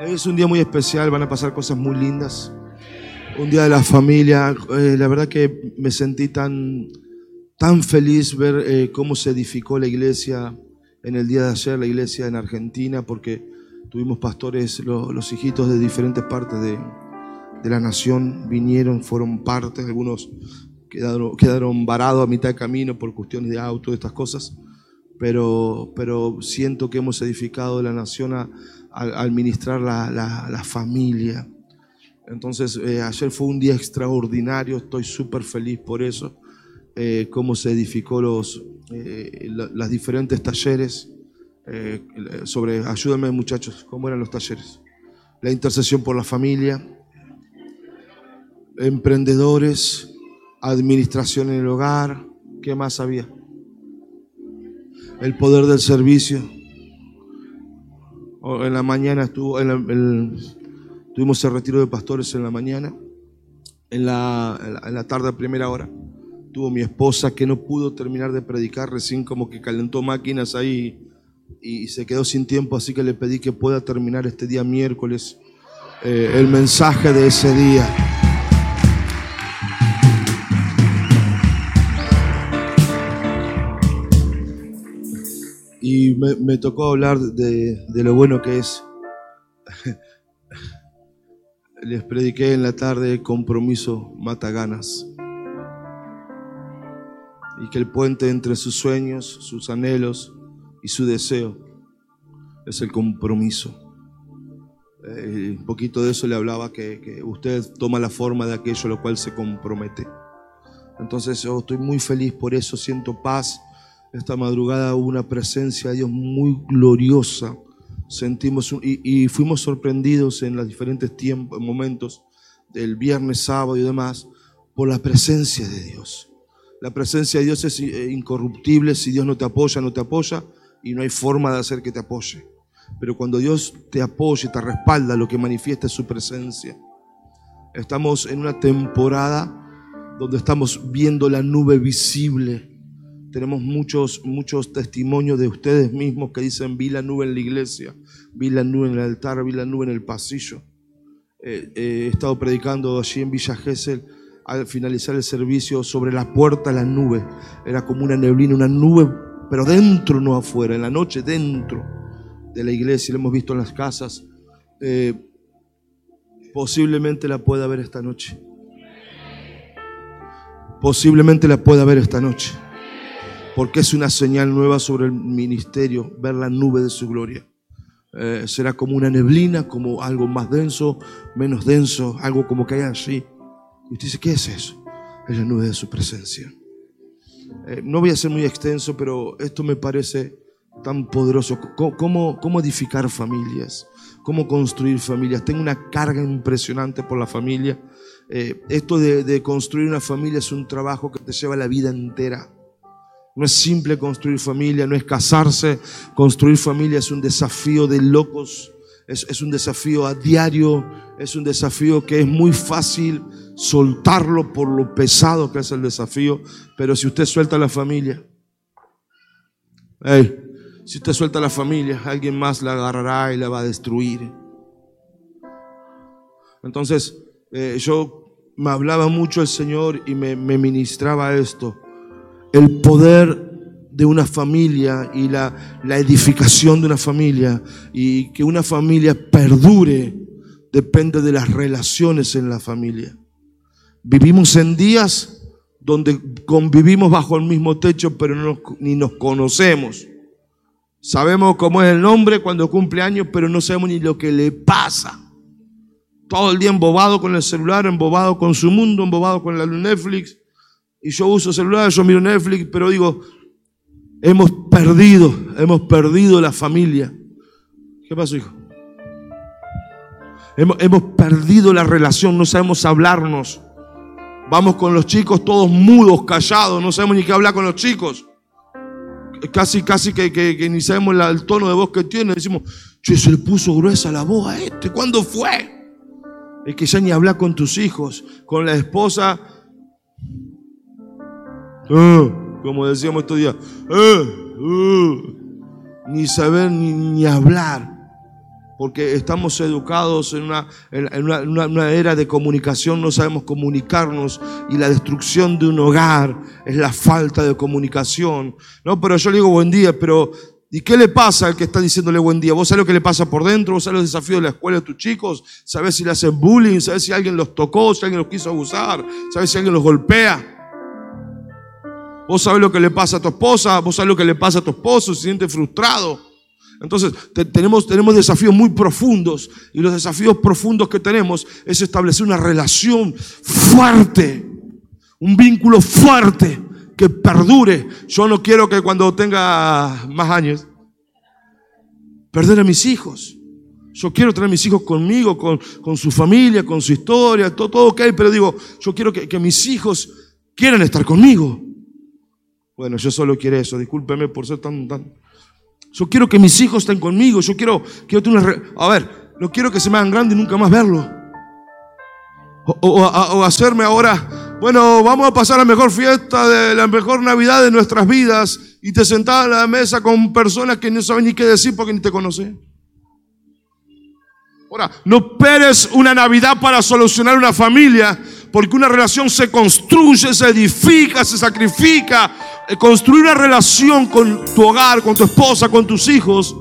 Es un día muy especial, van a pasar cosas muy lindas. Un día de la familia. Eh, la verdad que me sentí tan, tan feliz ver eh, cómo se edificó la iglesia en el día de ayer, la iglesia en Argentina, porque tuvimos pastores, los hijitos de diferentes partes de, de, la nación vinieron, fueron parte, algunos quedaron, quedaron varados a mitad de camino por cuestiones de auto, de estas cosas, pero, pero siento que hemos edificado la nación a, administrar la, la, familia. Entonces, eh, ayer fue un día extraordinario, estoy súper feliz por eso, eh, cómo se edificó los, eh, las diferentes talleres sobre, ayúdenme muchachos, ¿cómo eran los talleres? La intercesión por la familia, emprendedores, administración en el hogar, ¿qué más había? El poder del servicio en la mañana estuvo, tuvimos el retiro de pastores en la mañana. En la, en la, tarde a primera hora tuvo mi esposa que no pudo terminar de predicar, recién como que calentó máquinas ahí y, se quedó sin tiempo, así que le pedí que pueda terminar este día miércoles eh, el mensaje de ese día. Me, tocó hablar de, lo bueno que es. Les prediqué en la tarde compromiso mata ganas. Y que el puente entre sus sueños, sus anhelos y su deseo es el compromiso. Eh, un poquito de eso le hablaba que, que, usted toma la forma de aquello a lo cual se compromete. Entonces yo estoy muy feliz por eso, siento paz esta madrugada hubo una presencia de Dios muy gloriosa. Sentimos y, fuimos sorprendidos en los diferentes tiempos, momentos del viernes, sábado y demás, por la presencia de Dios. La presencia de Dios es eh, incorruptible. Si Dios no te apoya, no te apoya y no hay forma de hacer que te apoye. Pero cuando Dios te apoya y te respalda, lo que manifiesta es su presencia. Estamos en una temporada donde estamos viendo la nube visible tenemos muchos, muchos testimonios de ustedes mismos que dicen, vi la nube en la iglesia, vi la nube en el altar, vi la nube en el pasillo. Eh, eh, he estado predicando allí en Villa Gesell al finalizar el servicio sobre la puerta la nube. Era como una neblina, una nube, pero dentro, no afuera, en la noche dentro de la iglesia. Lo hemos visto en las casas. Eh, posiblemente la pueda ver esta noche. Posiblemente la pueda ver esta noche porque es una señal nueva sobre el ministerio, ver la nube de su gloria. Eh, será como una neblina, como algo más denso, menos denso, algo como que hay allí. Y usted dice, ¿qué es eso? Es la nube de su presencia. Eh, no voy a ser muy extenso, pero esto me parece tan poderoso. ¿Cómo, cómo edificar familias? ¿Cómo construir familias? Tengo una carga impresionante por la familia. Eh, esto de, de construir una familia es un trabajo que te lleva la vida entera. No es simple construir familia, no es casarse. Construir familia es un desafío de locos, es, un desafío a diario, es un desafío que es muy fácil soltarlo por lo pesado que es el desafío. Pero si usted suelta la familia, si usted suelta la familia, alguien más la agarrará y la va a destruir. Entonces, eh, yo me hablaba mucho el Señor y me ministraba esto el poder de una familia y la, edificación de una familia y que una familia perdure depende de las relaciones en la familia. Vivimos en días donde convivimos bajo el mismo techo pero no ni nos conocemos. Sabemos cómo es el nombre cuando cumple años pero no sabemos ni lo que le pasa. Todo el día embobado con el celular, embobado con su mundo, embobado con la Netflix y yo uso celular, yo miro Netflix, pero digo, hemos perdido, hemos perdido la familia. ¿Qué pasó, hijo? Hemos, hemos perdido la relación, no sabemos hablarnos. Vamos con los chicos todos mudos, callados, no sabemos ni qué hablar con los chicos. Casi, casi que, que, ni sabemos el tono de voz que tiene. Decimos, che, se le puso gruesa la voz a este. ¿Cuándo fue? Es que ya ni hablar con tus hijos, con la esposa eh, como decíamos estos días, eh, eh, ni saber ni, hablar. porque estamos educados en una, en una- una- una era de comunicación, no sabemos comunicarnos y la destrucción de un hogar es la falta de comunicación. No, pero yo le digo buen día, pero ¿y qué le pasa al que está diciéndole buen día? ¿Vos sabés lo que le pasa por dentro? ¿Vos sabés los desafíos de la escuela de tus chicos? ¿Sabés si le hacen bullying? ¿Sabés si alguien los tocó? ¿Si alguien los quiso abusar? ¿Sabés si alguien los golpea? Vos sabés lo que le pasa a tu esposa, vos sabés lo que le pasa a tu esposo, se siente frustrado. Entonces, te- tenemos, tenemos desafíos muy profundos y los desafíos profundos que tenemos es establecer una relación fuerte, un vínculo fuerte que perdure. Yo no quiero que cuando tenga más años, perder a mis hijos. Yo quiero tener a mis hijos conmigo, con, con su familia, con su historia, todo, todo ok, pero digo, yo quiero que mis hijos quieran estar conmigo. Bueno, yo solo quiero eso, discúlpeme por ser tan, tan... Yo quiero que mis hijos estén conmigo, yo quiero, quiero tener una... A ver, no quiero que se me hagan grandes y nunca más verlo. O- o- o hacerme ahora, bueno, vamos a pasar la mejor fiesta, de la mejor Navidad de nuestras vidas y te sentás a la mesa con personas que no saben ni qué decir porque ni te conocen. Ahora, no esperes una Navidad para solucionar una familia, porque una relación se construye, se edifica, se sacrifica. Eh, Construir una relación con tu hogar, con tu esposa, con tus hijos,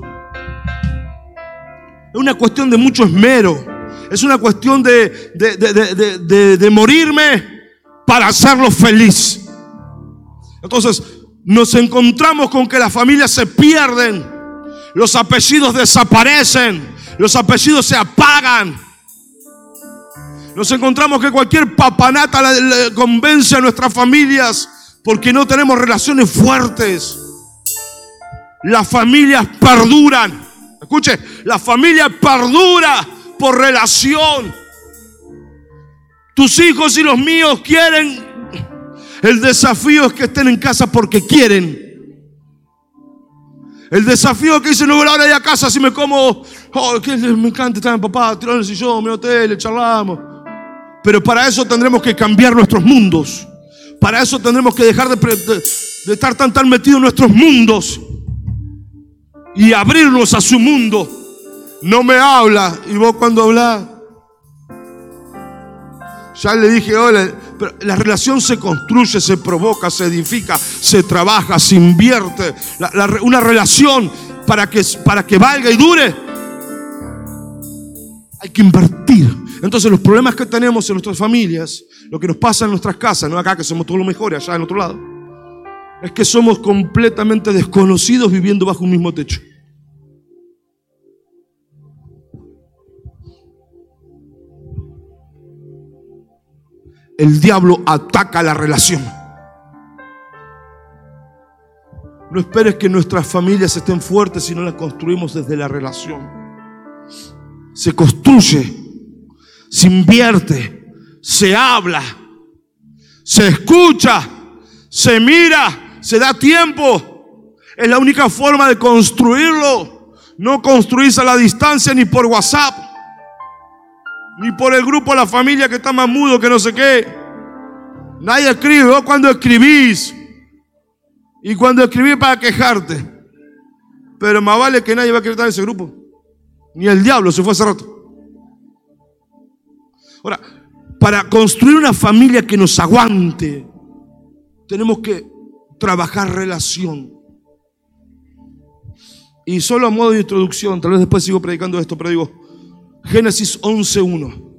es una cuestión de mucho esmero. Es una cuestión de, de, de- de- morirme para hacerlo feliz. Entonces, nos encontramos con que las familias se pierden, los apellidos desaparecen, los apellidos se apagan. Nos encontramos que cualquier papanata convence a nuestras familias porque no tenemos relaciones fuertes. Las familias perduran. Escuche, la familia perdura por relación. Tus hijos y los míos quieren. El desafío es que estén en casa porque quieren. El desafío es que dicen, no voy a ir a casa si me como, oh, me encanta estar en papá, tirado en el sillón, mi hotel, charlamos. Pero para eso tendremos que cambiar nuestros mundos. Para eso tendremos que dejar de, estar tan tan metidos en nuestros mundos y abrirnos a su mundo. No me habla y vos cuando hablas, ya le dije, hola, pero la relación se construye, se provoca, se edifica, se trabaja, se invierte. Una relación para que, para que valga y dure, hay que invertir. Entonces los problemas que tenemos en nuestras familias, lo que nos pasa en nuestras casas, no acá que somos todos los mejores, allá en otro lado, es que somos completamente desconocidos viviendo bajo un mismo techo. El diablo ataca la relación. No esperes que nuestras familias estén fuertes si no las construimos desde la relación. Se construye, se invierte, se habla, se escucha, se mira, se da tiempo. Es la única forma de construirlo. No construirse a la distancia ni por WhatsApp, ni por el grupo de la familia que está más mudo que no sé qué. Nadie escribe. Vos cuando escribís y cuando escribís para quejarte. Pero más vale que nadie va a querer estar en ese grupo. Ni el diablo se fue hace rato. Ahora, para construir una familia que nos aguante, tenemos que trabajar relación. Y solo a modo de introducción, tal vez después sigo predicando esto, pero digo, Génesis 11.1.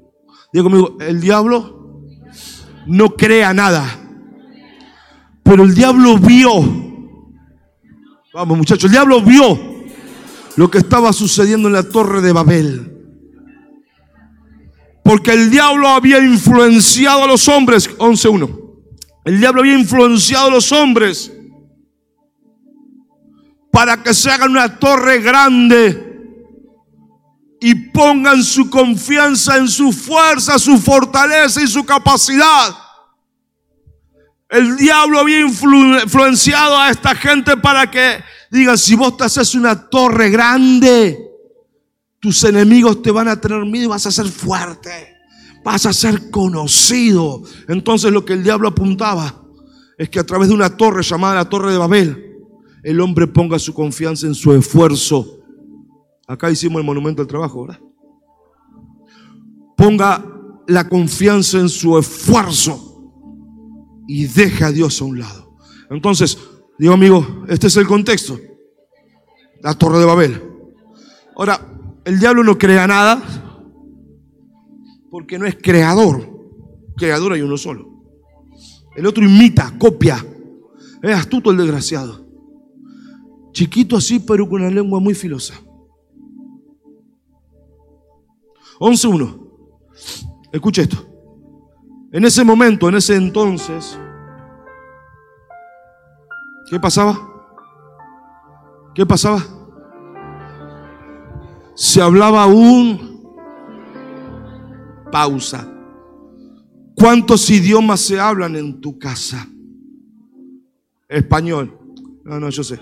Digo conmigo, el diablo no crea nada, pero el diablo vio. Vamos muchachos, el diablo vio lo que estaba sucediendo en la torre de Babel. Porque el diablo había influenciado a los hombres, 11.1. El diablo había influenciado a los hombres para que se hagan una torre grande y pongan su confianza en su fuerza, su fortaleza y su capacidad. El diablo había influ- influenciado a esta gente para que digan, si vos te haces una torre grande, tus enemigos te van a tener miedo y vas a ser fuerte, vas a ser conocido. Entonces lo que el diablo apuntaba es que a través de una torre llamada la Torre de Babel, el hombre ponga su confianza en su esfuerzo Acá hicimos el monumento al trabajo, ¿verdad? Ponga la confianza en su esfuerzo y deja a Dios a un lado. Entonces, digo amigo, este es el contexto. La torre de Babel. Ahora, el diablo no crea nada porque no es creador. Creador hay uno solo. El otro imita, copia. Es astuto el desgraciado. Chiquito así, pero con una lengua muy filosa. 11.1. Escuche esto. En ese momento, en ese entonces, ¿qué pasaba? ¿Qué pasaba? Se hablaba un pausa. ¿Cuántos idiomas se hablan en tu casa? Español. No, no, yo sé.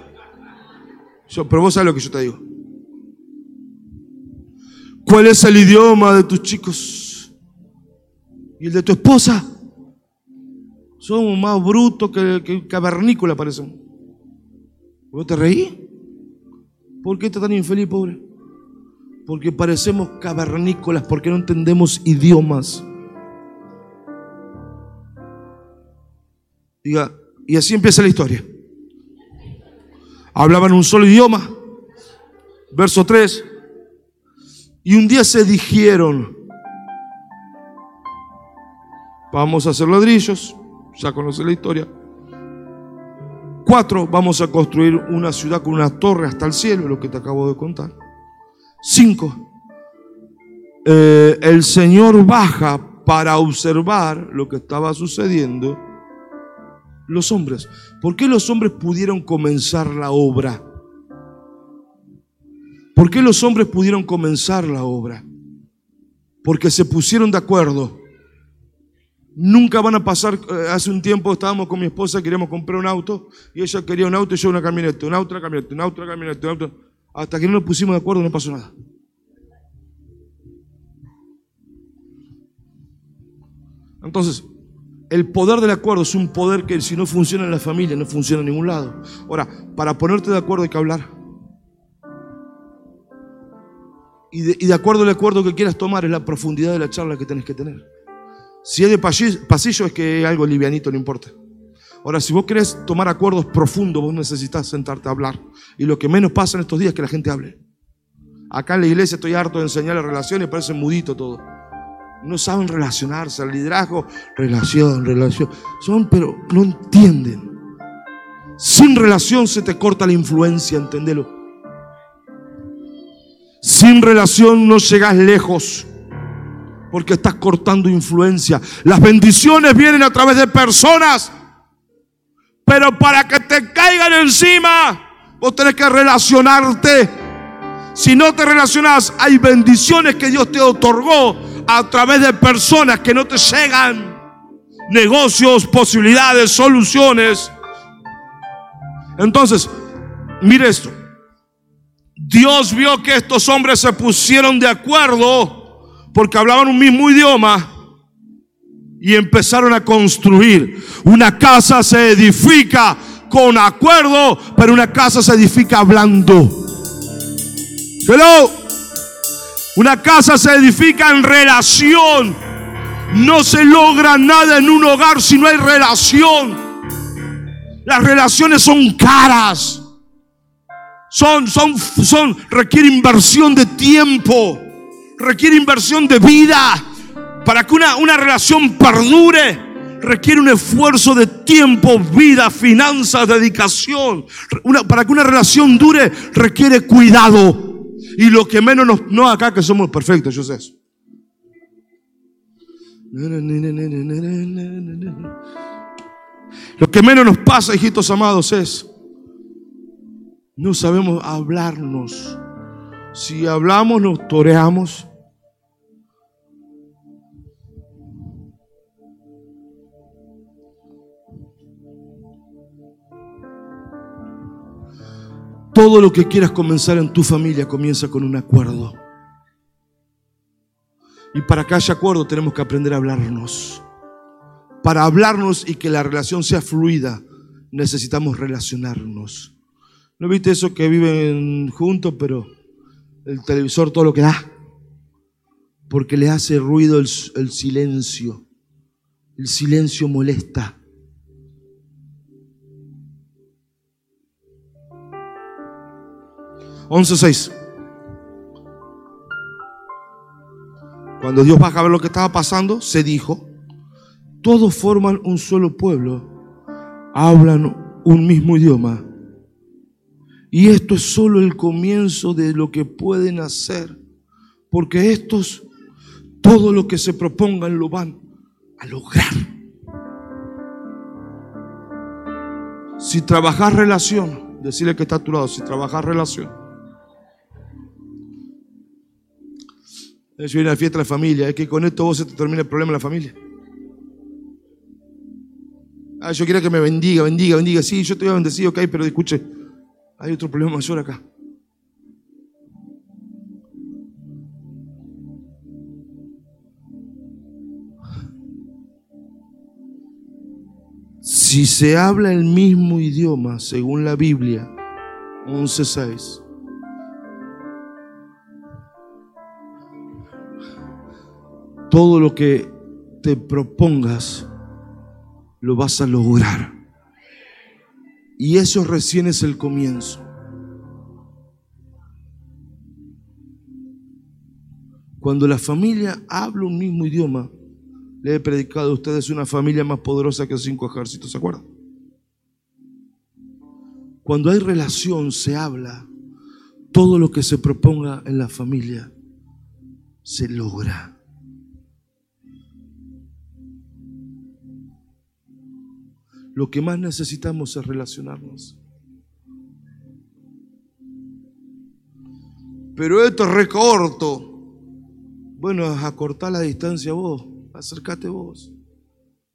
Yo, pero vos sabes lo que yo te digo. ¿Cuál es el idioma de tus chicos? ¿Y el de tu esposa? Somos más brutos que, que cavernícola, parecen. ¿Vos te reí? ¿Por qué estás tan infeliz, pobre? Porque parecemos cavernícolas, porque no entendemos idiomas. Diga, y así empieza la historia. Hablaban un solo idioma. Verso 3. Y un día se dijeron, vamos a hacer ladrillos, ya conoce la historia. Cuatro, vamos a construir una ciudad con una torre hasta el cielo, lo que te acabo de contar. Cinco, eh, el Señor baja para observar lo que estaba sucediendo. Los hombres, ¿por qué los hombres pudieron comenzar la obra? ¿Por qué los hombres pudieron comenzar la obra? Porque se pusieron de acuerdo. Nunca van a pasar, eh, hace un tiempo estábamos con mi esposa, queríamos comprar un auto, y ella quería un auto y yo una camioneta, un auto, una camioneta, un auto, una camioneta, un auto. Hasta que no nos pusimos de acuerdo no pasó nada. Entonces, el poder del acuerdo es un poder que si no funciona en la familia, no funciona en ningún lado. Ahora, para ponerte de acuerdo hay que hablar. Y de, acuerdo al acuerdo que quieras tomar es la profundidad de la charla que tenés que tener. Si es de pasillo, es que algo livianito, no importa. Ahora, si vos querés tomar acuerdos profundos, vos necesitas sentarte a hablar. Y lo que menos pasa en estos días es que la gente hable. Acá en la iglesia estoy harto de enseñar relaciones, parece mudito todo. No saben relacionarse, al liderazgo, relación, relación. Son, pero no entienden. Sin relación se te corta la influencia, entendelo. Sin relación no llegas lejos porque estás cortando influencia. Las bendiciones vienen a través de personas, pero para que te caigan encima, vos tenés que relacionarte. Si no te relacionas, hay bendiciones que Dios te otorgó a través de personas que no te llegan. Negocios, posibilidades, soluciones. Entonces, mire esto. Dios vio que estos hombres se pusieron de acuerdo porque hablaban un mismo idioma y empezaron a construir. Una casa se edifica con acuerdo, pero una casa se edifica hablando. Hello. Una casa se edifica en relación. No se logra nada en un hogar si no hay relación. Las relaciones son caras. Son, son, son, requiere inversión de tiempo, requiere inversión de vida. Para que una, una relación perdure, requiere un esfuerzo de tiempo, vida, finanzas, dedicación. Para que una relación dure, requiere cuidado. Y lo que menos nos, no acá que somos perfectos, yo sé eso. Lo que menos nos pasa, hijitos amados, es no sabemos hablarnos. Si hablamos, nos toreamos. Todo lo que quieras comenzar en tu familia comienza con un acuerdo. Y para que haya acuerdo tenemos que aprender a hablarnos. Para hablarnos y que la relación sea fluida, necesitamos relacionarnos. ¿No viste eso que viven juntos, pero el televisor, todo lo que da, porque le hace ruido el, el silencio. El silencio molesta. Once seis. Cuando Dios baja a ver lo que estaba pasando, se dijo, todos forman un solo pueblo, hablan un mismo idioma. Y esto es solo el comienzo de lo que pueden hacer, porque estos, todo lo que se propongan lo van a lograr. Si trabajas relación, decirle que está a tu lado, si trabajas relación, Eso viene a la fiesta de la familia. Es que con esto vos se te termina el problema en la familia. Ah, yo quiero que me bendiga, bendiga, bendiga. Sí, yo te voy a ok, pero escuche, hay otro problema mayor acá. Si se habla el mismo idioma, según la Biblia, 11.6, todo lo que te propongas, lo vas a lograr. Y eso recién es el comienzo. Cuando la familia habla un mismo idioma, le he predicado a ustedes una familia más poderosa que cinco ejércitos, ¿se acuerdan? Cuando hay relación, se habla, todo lo que se proponga en la familia se logra. Lo que más necesitamos es relacionarnos. Pero esto es recorto. Bueno, acortar la distancia vos, acércate vos.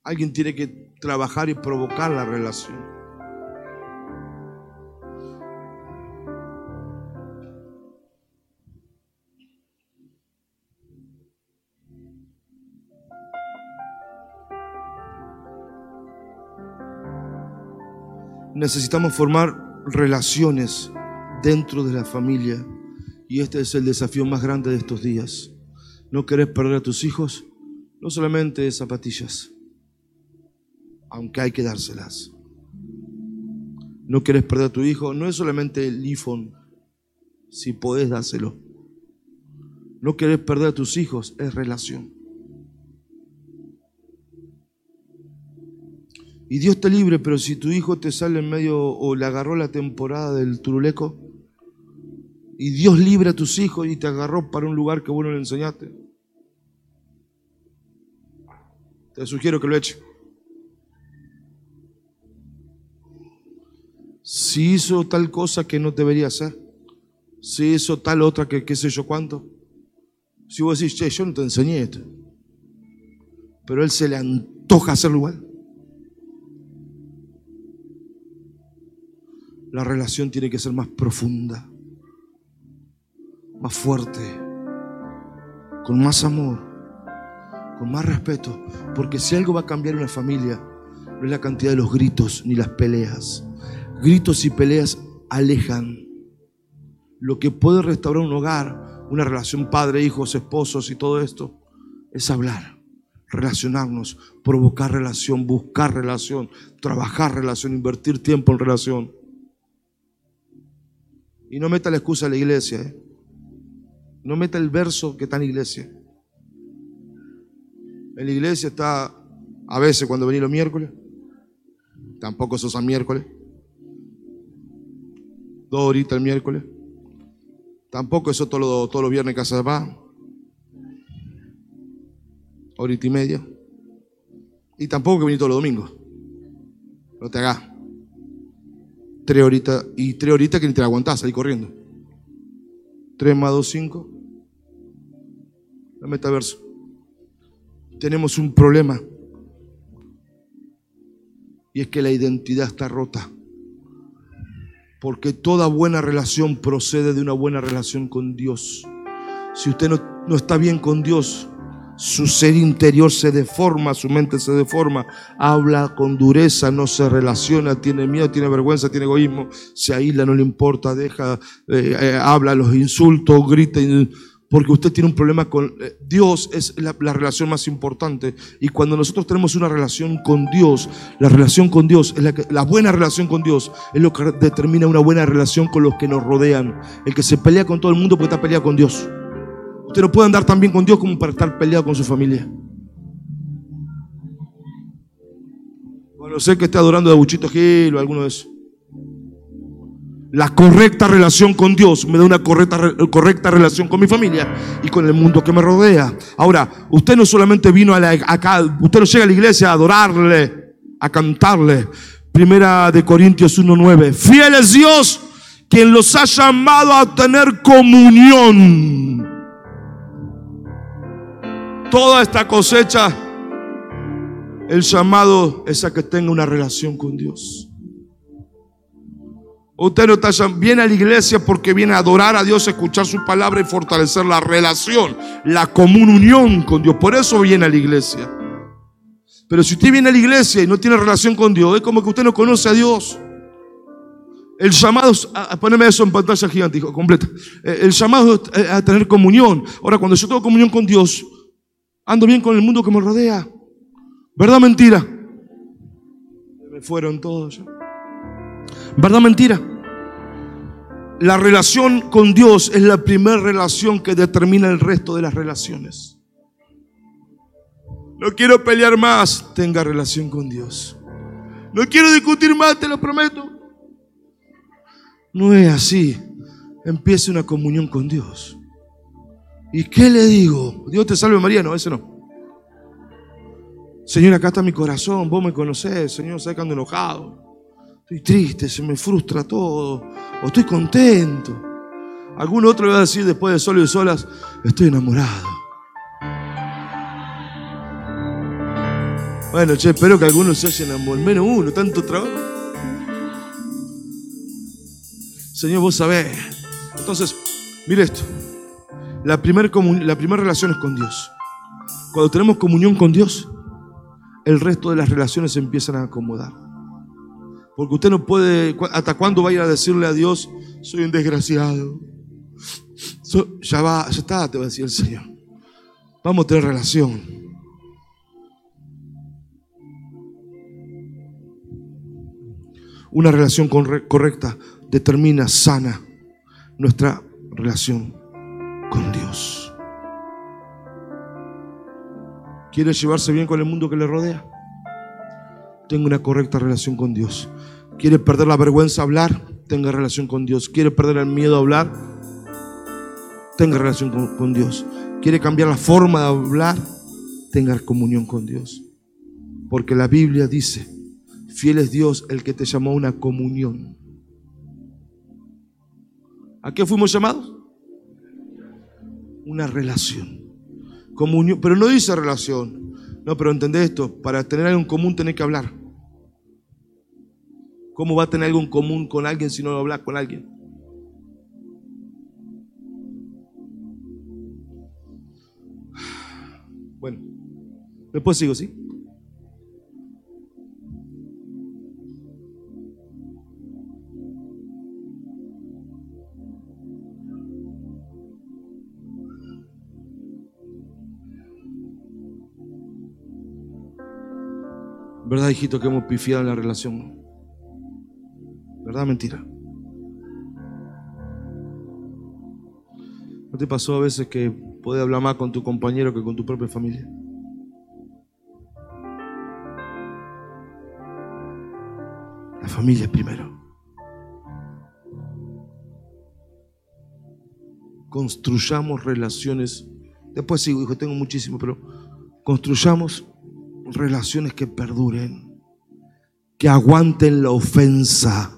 Alguien tiene que trabajar y provocar la relación. Necesitamos formar relaciones dentro de la familia. Y este es el desafío más grande de estos días. No querés perder a tus hijos, no solamente zapatillas, aunque hay que dárselas. No querés perder a tu hijo, no es solamente el iPhone, si podés dárselo. No querés perder a tus hijos, es relación. Y Dios te libre, pero si tu hijo te sale en medio o le agarró la temporada del turuleco, y Dios libre a tus hijos y te agarró para un lugar que vos no le enseñaste, te sugiero que lo eche. Si hizo tal cosa que no debería hacer, si hizo tal otra que qué sé yo cuánto, si vos decís, che, yo no te enseñé esto, pero él se le antoja hacerlo igual. La relación tiene que ser más profunda, más fuerte, con más amor, con más respeto. Porque si algo va a cambiar una familia, no es la cantidad de los gritos ni las peleas. Gritos y peleas alejan. Lo que puede restaurar un hogar, una relación padre, hijos, esposos y todo esto, es hablar, relacionarnos, provocar relación, buscar relación, trabajar relación, invertir tiempo en relación. Y no meta la excusa a la iglesia. ¿eh? No meta el verso que está en la iglesia. En la iglesia está a veces cuando venís los miércoles. Tampoco sos a miércoles. Dos horitas el miércoles. Tampoco eso todos los, todos los viernes casa de paz. Horita y media. Y tampoco que venís todos los domingos. No te hagas. Tres horitas, y tres horitas que ni te la aguantás ahí corriendo. Tres más dos, cinco. La metaverso. Tenemos un problema. Y es que la identidad está rota. Porque toda buena relación procede de una buena relación con Dios. Si usted no, no está bien con Dios, su ser interior se deforma, su mente se deforma, habla con dureza, no se relaciona, tiene miedo, tiene vergüenza, tiene egoísmo, se aísla, no le importa, deja, eh, eh, habla los insultos, grita, porque usted tiene un problema con eh, Dios, es la, relación más importante. Y cuando nosotros tenemos una relación con Dios, la relación con Dios, es la, la buena relación con Dios es lo que determina una buena relación con los que nos rodean. El que se pelea con todo el mundo porque está peleado con Dios. Usted no puede andar tan bien con Dios como para estar peleado con su familia. Bueno, sé que está adorando a Buchito Gil o alguno de esos. La correcta relación con Dios me da una correcta, correcta relación con mi familia y con el mundo que me rodea. Ahora, usted no solamente vino a acá, usted no llega a la iglesia a adorarle, a cantarle. Primera de Corintios 1.9. Fiel es Dios quien los ha llamado a tener comunión toda esta cosecha, el llamado es a que tenga una relación con Dios. Usted no está, viene a la iglesia porque viene a adorar a Dios, escuchar su palabra y fortalecer la relación, la comunión con Dios. Por eso viene a la iglesia. Pero si usted viene a la iglesia y no tiene relación con Dios, es como que usted no conoce a Dios. El llamado, a ponerme eso en pantalla gigante, completa. Eh, el llamado a tener comunión. Ahora, cuando yo tengo comunión con Dios, Ando bien con el mundo que me rodea. ¿Verdad mentira? Me fueron todos. ¿Verdad mentira? La relación con Dios es la primera relación que determina el resto de las relaciones. No quiero pelear más, tenga relación con Dios. No quiero discutir más, te lo prometo. No es así. Empiece una comunión con Dios. ¿Y qué le digo? Dios te salve María, no, ese no. Señor, acá está mi corazón, vos me conocés, Señor, sé que enojado. Estoy triste, se me frustra todo. O estoy contento. Algún otro va a decir después de solo y solas, estoy enamorado. Bueno, che, espero que algunos se hayan enamorado. Menos uno, tanto trabajo. Señor, vos sabés. Entonces, mire esto. La primera la relación es con Dios. Cuando tenemos comunión con Dios, el resto de las relaciones se empiezan a acomodar. Porque usted no puede, ¿hasta cuándo va a ir a decirle a Dios, soy un desgraciado? ya va, ya está, te va a decir el Señor. Vamos a tener relación. Una relación correcta determina, sana nuestra relación con Dios. ¿Quiere llevarse bien con el mundo que le rodea? Tenga una correcta relación con Dios. ¿Quiere perder la vergüenza a hablar? Tenga relación con Dios. ¿Quiere perder el miedo a hablar? Tenga relación con, con Dios. ¿Quiere cambiar la forma de hablar? Tenga comunión con Dios. Porque la Biblia dice, fiel es Dios el que te llamó a una comunión. ¿A qué fuimos llamados? Una relación. Comunión, pero no dice relación. No, pero entendés esto, para tener algo en común tenés que hablar. ¿Cómo va a tener algo en común con alguien si no lo hablas con alguien? Bueno, después sigo, ¿sí? ¿Verdad, hijito, que hemos pifiado en la relación? ¿Verdad, mentira? ¿No te pasó a veces que puedes hablar más con tu compañero que con tu propia familia? La familia primero. Construyamos relaciones. Después sigo, hijo, tengo muchísimo, pero construyamos relaciones que perduren, que aguanten la ofensa.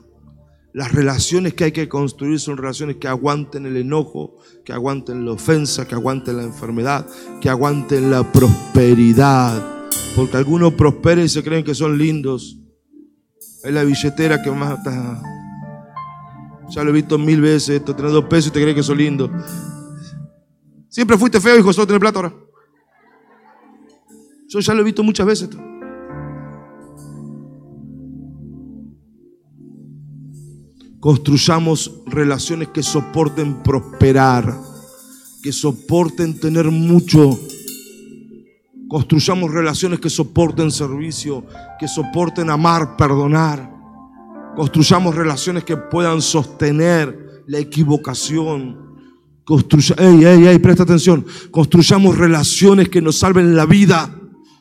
Las relaciones que hay que construir son relaciones que aguanten el enojo, que aguanten la ofensa, que aguanten la enfermedad, que aguanten la prosperidad. Porque algunos prosperan y se creen que son lindos. Es la billetera que más está. Ya lo he visto mil veces, esto, tenés dos pesos y te crees que son lindo. Siempre fuiste feo, hijo, solo tenés plata ahora. Yo ya lo he visto muchas veces. Construyamos relaciones que soporten prosperar, que soporten tener mucho. Construyamos relaciones que soporten servicio, que soporten amar, perdonar. Construyamos relaciones que puedan sostener la equivocación. Ey, ey, ey, presta atención. Construyamos relaciones que nos salven la vida.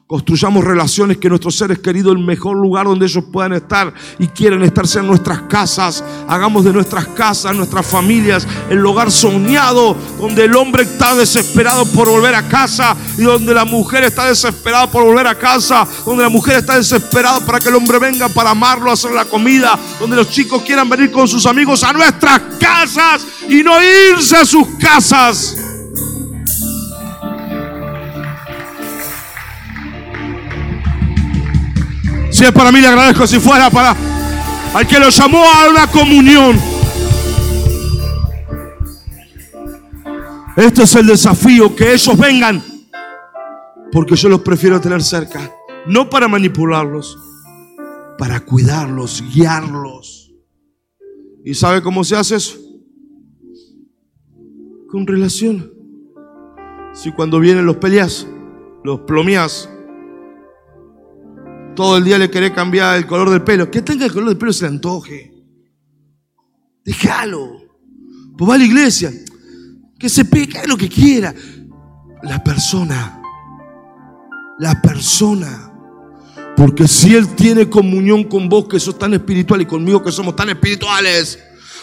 Construyamos relaciones que nuestros seres queridos, el mejor lugar donde ellos puedan estar y quieren estar en nuestras casas. Hagamos de nuestras casas, nuestras familias, el lugar soñado donde el hombre está desesperado por volver a casa y donde la mujer está desesperada por volver a casa, donde la mujer está desesperada para que el hombre venga para amarlo, hacer la comida, donde los chicos quieran venir con sus amigos a nuestras casas y no irse a sus casas. Si es para mí, le agradezco. Si fuera para al que lo llamó a una comunión. Este es el desafío, que ellos vengan. Porque yo los prefiero tener cerca. No para manipularlos, para cuidarlos, guiarlos. ¿Y sabe cómo se hace eso? Con relación. Si cuando vienen los peleas, los plomeas, todo el día le querés cambiar el color del pelo. Que tenga el color del pelo se le antoje. Déjalo. Pues va a la iglesia. Que se pegue lo que quiera. La persona. La persona. Porque si Él tiene comunión con vos que sos tan espiritual y conmigo que somos tan espirituales,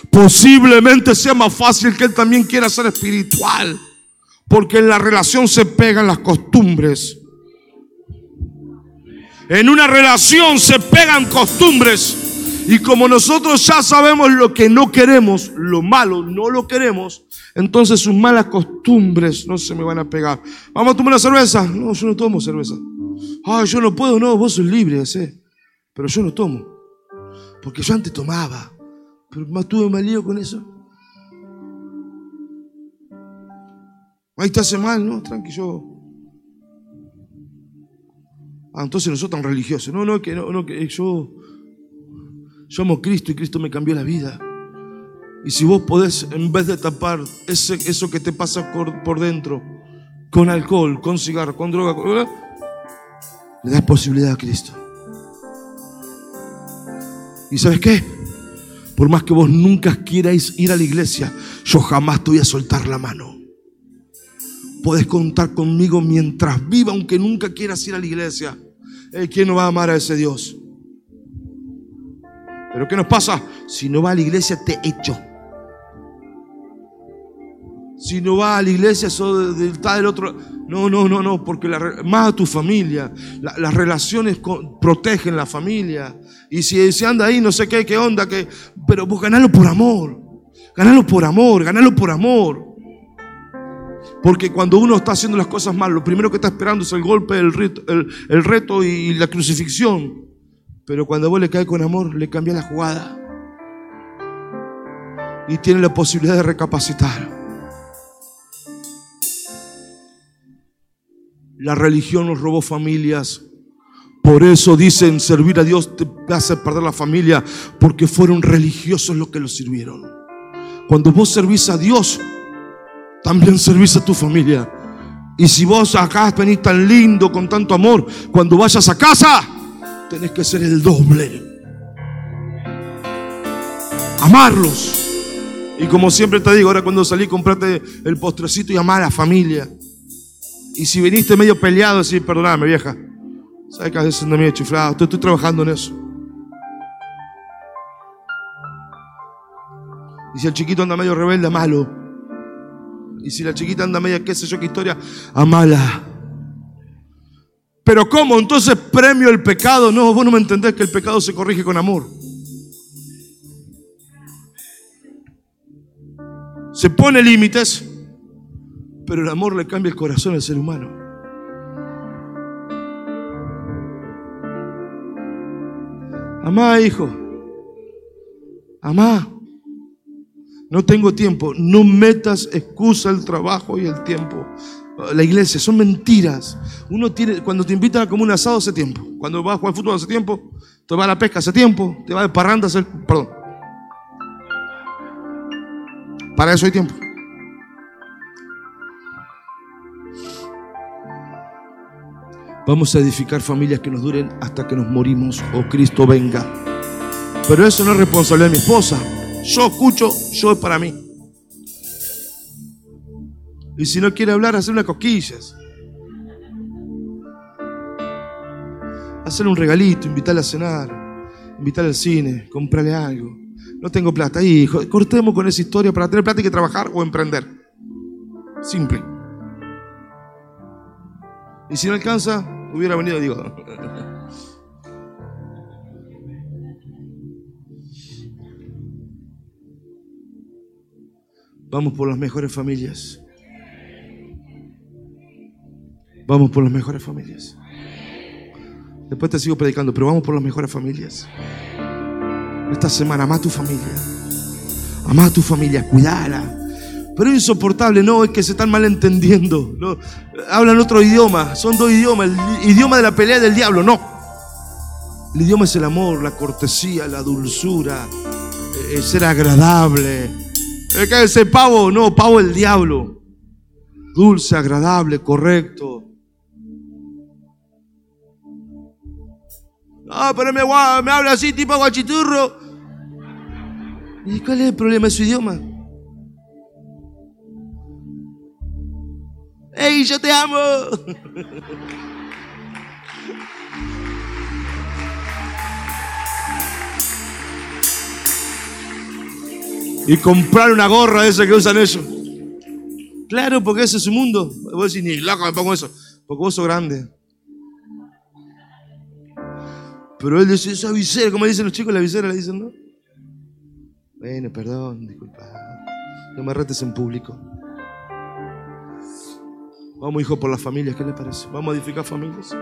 posiblemente sea más fácil que Él también quiera ser espiritual. Porque en la relación se pegan las costumbres. En una relación se pegan costumbres. Y como nosotros ya sabemos lo que no queremos, lo malo no lo queremos, entonces sus malas costumbres no se me van a pegar. ¿Vamos a tomar una cerveza? No, yo no tomo cerveza. Ay, yo no puedo, no, vos sos libre, ¿sí? Pero yo no tomo. Porque yo antes tomaba. Pero más tuve mal lío con eso. Ahí te hace mal, ¿no? Tranquilo. Ah, entonces no soy tan religioso. No, no, que no, no, que yo, yo amo a Cristo y Cristo me cambió la vida. Y si vos podés, en vez de tapar ese, eso que te pasa por, dentro, con alcohol, con cigarro, con droga, le das posibilidad a Cristo. ¿Y sabes qué? Por más que vos nunca quierais ir a la iglesia, yo jamás te voy a soltar la mano. Puedes contar conmigo mientras viva, aunque nunca quieras ir a la iglesia. ¿Quién no va a amar a ese Dios? Pero ¿qué nos pasa? Si no va a la iglesia, te echo. Si no va a la iglesia, eso está del otro. No, no, no, no, porque más a tu familia. las relaciones protegen la familia. Y si se anda ahí, no sé qué, qué onda, que, pero vos ganalo por amor. Ganalo por amor, ganalo por amor. Porque cuando uno está haciendo las cosas mal, lo primero que está esperando es el golpe, el reto, y la crucifixión. Pero cuando vos le caes con amor, le cambia la jugada. Y tiene la posibilidad de recapacitar. La religión nos robó familias. Por eso dicen, servir a Dios te hace perder la familia, porque fueron religiosos los que lo sirvieron. Cuando vos servís a Dios, también servís a tu familia. Y si vos acá venís tan lindo, con tanto amor, cuando vayas a casa, tenés que ser el doble. Amarlos. Y como siempre te digo, ahora cuando salí, comprate el postrecito y amar a la familia. Y si viniste medio peleado, decís, perdóname, vieja. Sabes que a veces ando medio chiflado. Estoy trabajando en eso. Y si el chiquito anda medio rebelde, malo. Y si la chiquita anda media, qué sé yo, qué historia, amala. Pero ¿cómo? Entonces premio el pecado. No, vos no me entendés que el pecado se corrige con amor. Se pone límites, pero el amor le cambia el corazón al ser humano. Amá, hijo. Amá. No tengo tiempo. No metas excusa el trabajo y el tiempo. La iglesia, son mentiras. Uno tiene, cuando te invitan a comer un asado hace tiempo, cuando vas a jugar fútbol hace tiempo, te vas a la pesca hace tiempo, te vas de parranda hace, perdón. Para eso hay tiempo. Vamos a edificar familias que nos duren hasta que nos morimos o Cristo venga. Pero eso no es responsabilidad de mi esposa. Yo escucho, yo es para mí. Y si no quiere hablar, hacer unas cosquillas. Hacerle un regalito, invitarle a cenar, invitarle al cine, comprarle algo. No tengo plata. Hijo, cortemos con esa historia. Para tener plata hay que trabajar o emprender. Simple. Y si no alcanza, hubiera venido, digo. Vamos por las mejores familias. Vamos por las mejores familias. Después te sigo predicando, pero vamos por las mejores familias. Esta semana, ama tu familia. Ama a tu familia, cuidala. Pero es insoportable, no, es que se están malentendiendo. No, hablan otro idioma, son dos idiomas. El idioma de la pelea del diablo, no. El idioma es el amor, la cortesía, la dulzura, el eh, ser agradable. Es que ese pavo, no, pavo el diablo. Dulce, agradable, correcto. Ah, pero me, me habla así, tipo guachiturro. ¿Y cuál es el problema de su idioma? ¡Ey, yo te amo! y comprar una gorra de esa que usan ellos. Claro, porque ese es su mundo. Vos decís, ni loco me pongo eso, porque vos sos grande. Pero él dice, esa visera, como dicen los chicos, la visera le dicen, ¿no? Bueno, perdón, disculpa. No me retes en público. Vamos, hijo, por las familias, ¿qué le parece? Vamos a edificar familias.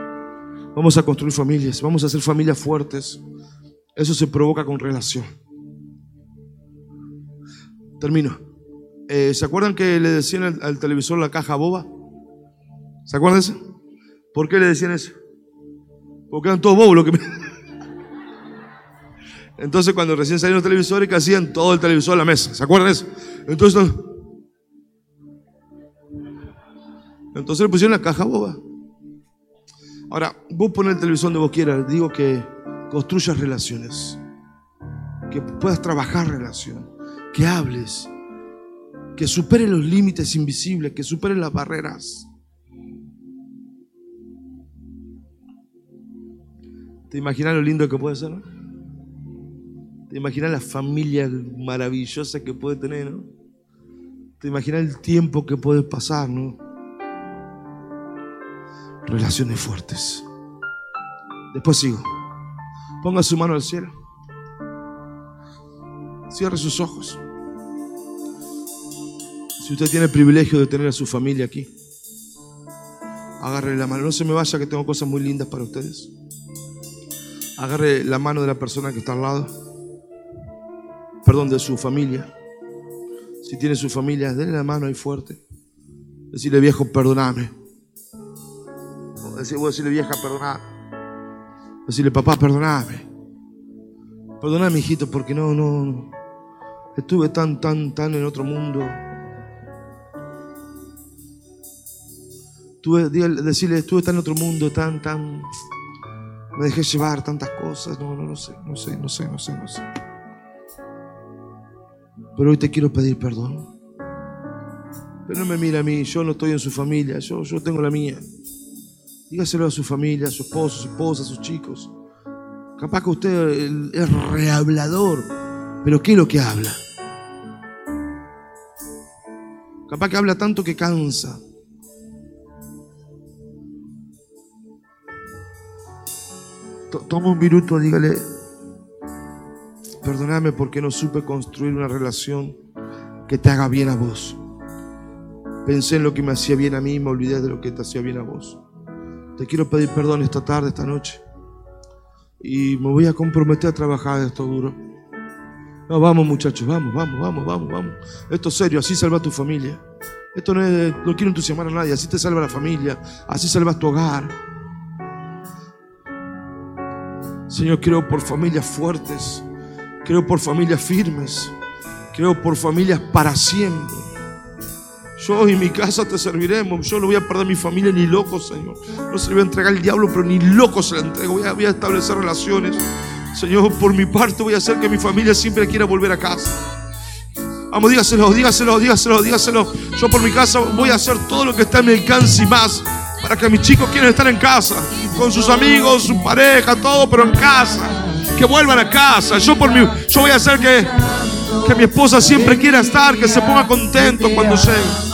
Vamos a construir familias. Vamos a hacer familias fuertes. Eso se provoca con relación. Termino. Eh, ¿Se acuerdan que le decían al, televisor la caja boba? ¿Se acuerdan de eso? ¿Por qué le decían eso? Porque eran todos bobos lo que Entonces cuando recién salieron los televisores, que hacían todo el televisor a la mesa. ¿Se acuerdan de eso? Entonces Entonces le pusieron la caja boba. Ahora, vos pones el televisor donde vos quieras. Digo que construyas relaciones. Que puedas trabajar relación. Que hables. Que superes los límites invisibles. Que superes las barreras. ¿Te imaginas lo lindo que puede ser? ¿Te imaginas la familia maravillosa que puede tener? ¿no? ¿Te imaginas el tiempo que puede pasar? ¿no? relaciones fuertes. Después sigo. Ponga su mano al cielo. Cierre sus ojos. Si usted tiene el privilegio de tener a su familia aquí, agarre la mano. No se me vaya que tengo cosas muy lindas para ustedes. Agarre la mano de la persona que está al lado. Perdón, de su familia. Si tiene su familia, denle la mano ahí fuerte. Decirle, viejo, perdóname. Voy a decirle, vieja, perdoname. Decirle, papá, perdoname. Perdoname, hijito, porque no, no. Estuve tan, tan, tan en otro mundo. Tuve, decirle, estuve tan en otro mundo, tan, tan. Me dejé llevar tantas cosas. No, no, no sé, no sé, no sé, no sé, no sé. Pero hoy te quiero pedir perdón. Pero no me mira a mí, yo no estoy en su familia, yo, yo tengo la mía. Dígaselo a su familia, a su esposo, a su esposa, a sus chicos. Capaz que usted es rehablador, pero ¿qué es lo que habla? Capaz que habla tanto que cansa. Toma un minuto, dígale, perdóname porque no supe construir una relación que te haga bien a vos. Pensé en lo que me hacía bien a mí y me olvidé de lo que te hacía bien a vos. Te quiero pedir perdón esta tarde, esta noche. Y me voy a comprometer a trabajar esto duro. No, vamos muchachos, vamos, vamos, vamos, vamos, vamos. Esto es serio, así salva tu familia. Esto no, es, no quiero entusiasmar a nadie. Así te salva la familia. Así salvas tu hogar. Señor, creo por familias fuertes. Creo por familias firmes. Creo por familias para siempre. Yo y mi casa te serviremos. Yo no voy a perder mi familia ni loco, Señor. No se le voy a entregar al diablo, pero ni loco se la entrego. Voy a, voy a establecer relaciones. Señor, por mi parte voy a hacer que mi familia siempre quiera volver a casa. Vamos, dígaselo, dígaselo, dígaselo, dígaselo. Yo por mi casa voy a hacer todo lo que está en mi alcance y más para que mis chicos quieran estar en casa, con sus amigos, su pareja, todo, pero en casa. Que vuelvan a casa. Yo por mi, yo voy a hacer que, que mi esposa siempre quiera estar, que se ponga contento cuando llegue.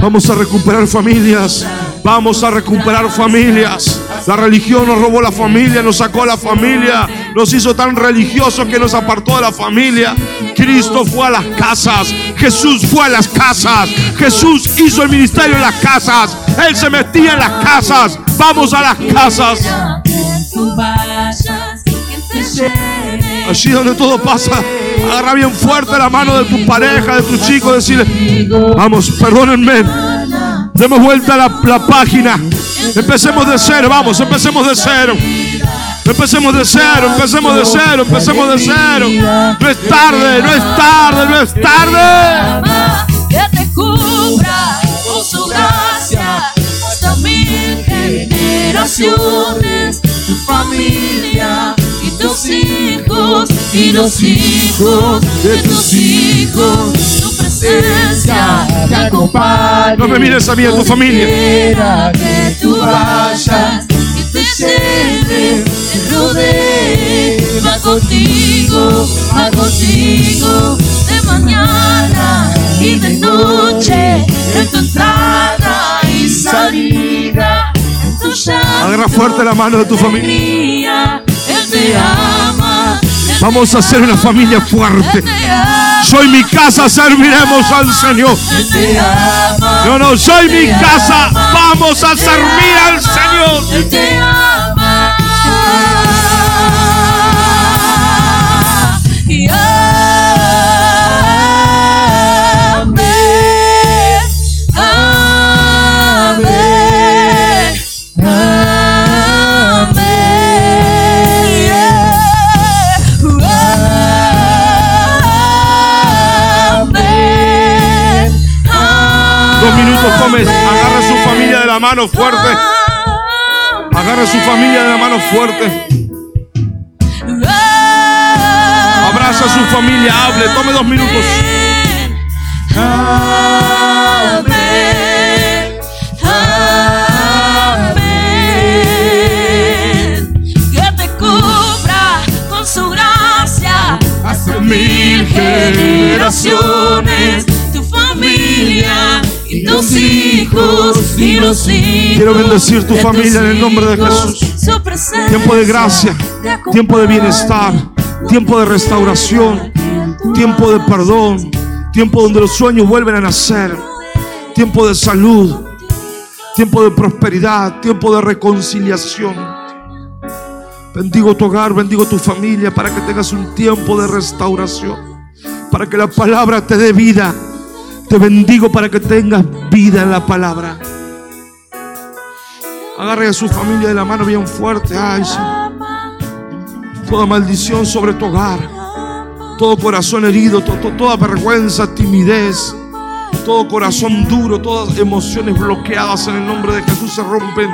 Vamos a recuperar familias. Vamos a recuperar familias. La religión nos robó la familia, nos sacó la familia, nos hizo tan religiosos que nos apartó de la familia. Cristo fue a las casas, Jesús fue a las casas, Jesús hizo el ministerio en las casas, Él se metía en las casas. Vamos a las casas. Allí donde todo pasa, agarra bien fuerte la mano de tu pareja, de tu chico, decirle, vamos, perdónenme, demos vuelta la, la página, empecemos de cero, vamos, empecemos de cero. Empecemos de cero, empecemos de cero, empecemos de cero. No es tarde, no es tarde, no es tarde. Que te cubra con su gracia hasta mil generaciones, tu familia y tus hijos y los hijos de tus hijos, presencia te acompañe. No me mires a mí, a tu familia. Que tú vayas, que te lleve, te rodee, va contigo, va contigo, de mañana y de noche, en tu entrada y salida, en tu llanto Agarra fuerte la mano de tu familia. alegría. Él te ama, Él Vamos a hacer una familia fuerte. Él te ama, Yo y mi casa serviremos al Señor. Ama. No, no, yo y mi casa vamos a servir al Señor. Minutos, Gómez. Agarra a su familia de la mano fuerte. Agarra a su familia de la mano fuerte. Abraza a su familia. Hable. Tome dos minutos. Amén. Amén. Que te cubra con su gracia hasta mil generaciones. Tus hijos y los hijos. Quiero bendecir tu familia en el nombre de. Jesús. Tiempo de gracia. Tiempo de bienestar. Tiempo de restauración. Tiempo de perdón. Tiempo donde los sueños vuelven a nacer. Tiempo de salud. Tiempo de prosperidad. Tiempo de reconciliación. Bendigo tu hogar, bendigo tu familia para que tengas un tiempo de restauración. Para que la palabra te dé vida. Te bendigo para que tengas vida en la palabra. Agarre a su familia de la mano bien fuerte. Ay, Señor. Toda maldición sobre tu hogar. Todo corazón herido, to- to- toda vergüenza, timidez, todo corazón duro, todas emociones bloqueadas en el nombre de Jesús se rompen.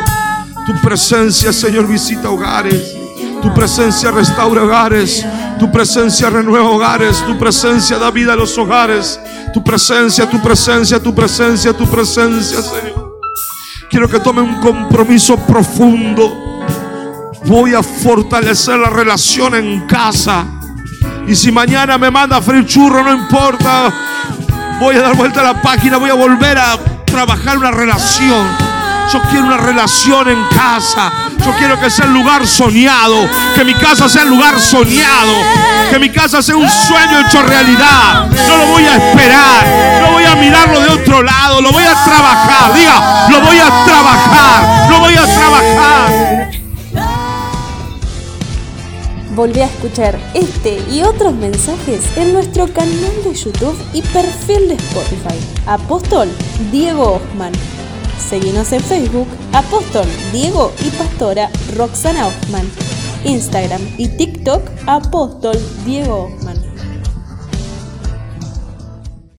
Tu presencia, Señor, visita hogares. Tu presencia restaura hogares. Tu presencia renueva hogares. Tu presencia da vida a los hogares. Tu presencia, tu presencia, tu presencia, tu presencia, Señor. Quiero que tome un compromiso profundo. Voy a fortalecer la relación en casa. Y si mañana me manda a freír churro, no importa. Voy a dar vuelta a la página, voy a volver a trabajar una relación. Yo quiero una relación en casa. Yo quiero que sea el lugar soñado. Que mi casa sea el lugar soñado. Que mi casa sea un sueño hecho realidad. No lo voy a esperar. No voy a mirarlo de otro lado. Lo voy a trabajar. Diga, lo voy a trabajar. Lo voy a trabajar. Volví a escuchar este y otros mensajes en nuestro canal de YouTube y perfil de Spotify. Apóstol Diego Osman. Seguinos en Facebook, Apóstol Diego y Pastora Roxana Osman. Instagram y TikTok, Apóstol Diego Osman.